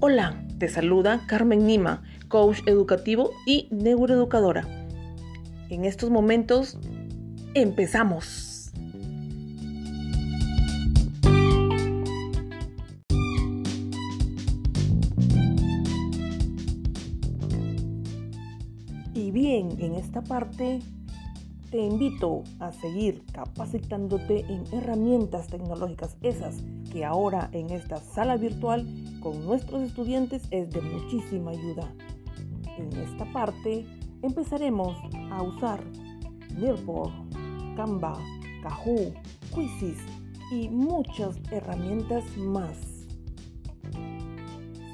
Hola, te saluda Carmen Nima, coach educativo y neuroeducadora. En estos momentos, empezamos. Y bien, en esta parte te invito a seguir capacitándote en herramientas tecnológicas, esas que ahora en esta sala virtual con nuestros estudiantes es de muchísima ayuda. En esta parte empezaremos a usar Nearboard, Canva, Kahoot, Quizzes y muchas herramientas más.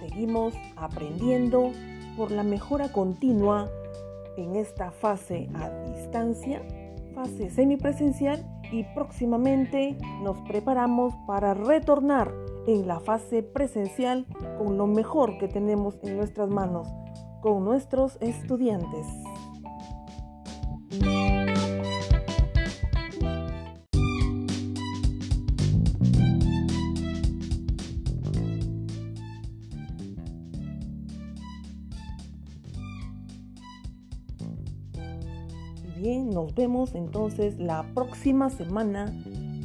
Seguimos aprendiendo por la mejora continua en esta fase a distancia, fase semipresencial y próximamente nos preparamos para retornar en la fase presencial con lo mejor que tenemos en nuestras manos, con nuestros estudiantes. Bien, nos vemos entonces la próxima semana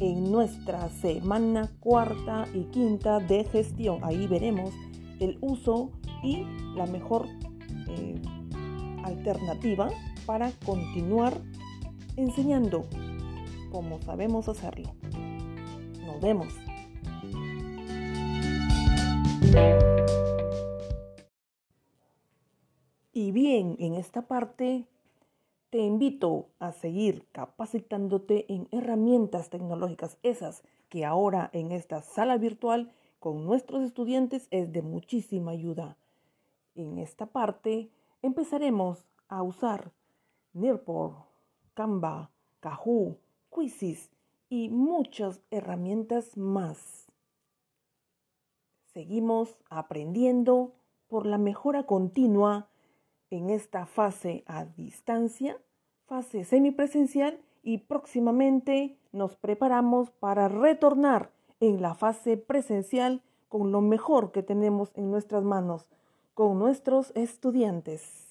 en nuestra semana cuarta y quinta de gestión. Ahí veremos el uso y la mejor eh, alternativa para continuar enseñando como sabemos hacerlo. Nos vemos. Y bien, en esta parte te invito a seguir capacitándote en herramientas tecnológicas, esas que ahora en esta sala virtual con nuestros estudiantes es de muchísima ayuda. En esta parte empezaremos a usar Nearport, Canva, Kahoot, Quizzes y muchas herramientas más. Seguimos aprendiendo por la mejora continua en esta fase a distancia, fase semipresencial y próximamente nos preparamos para retornar en la fase presencial con lo mejor que tenemos en nuestras manos, con nuestros estudiantes.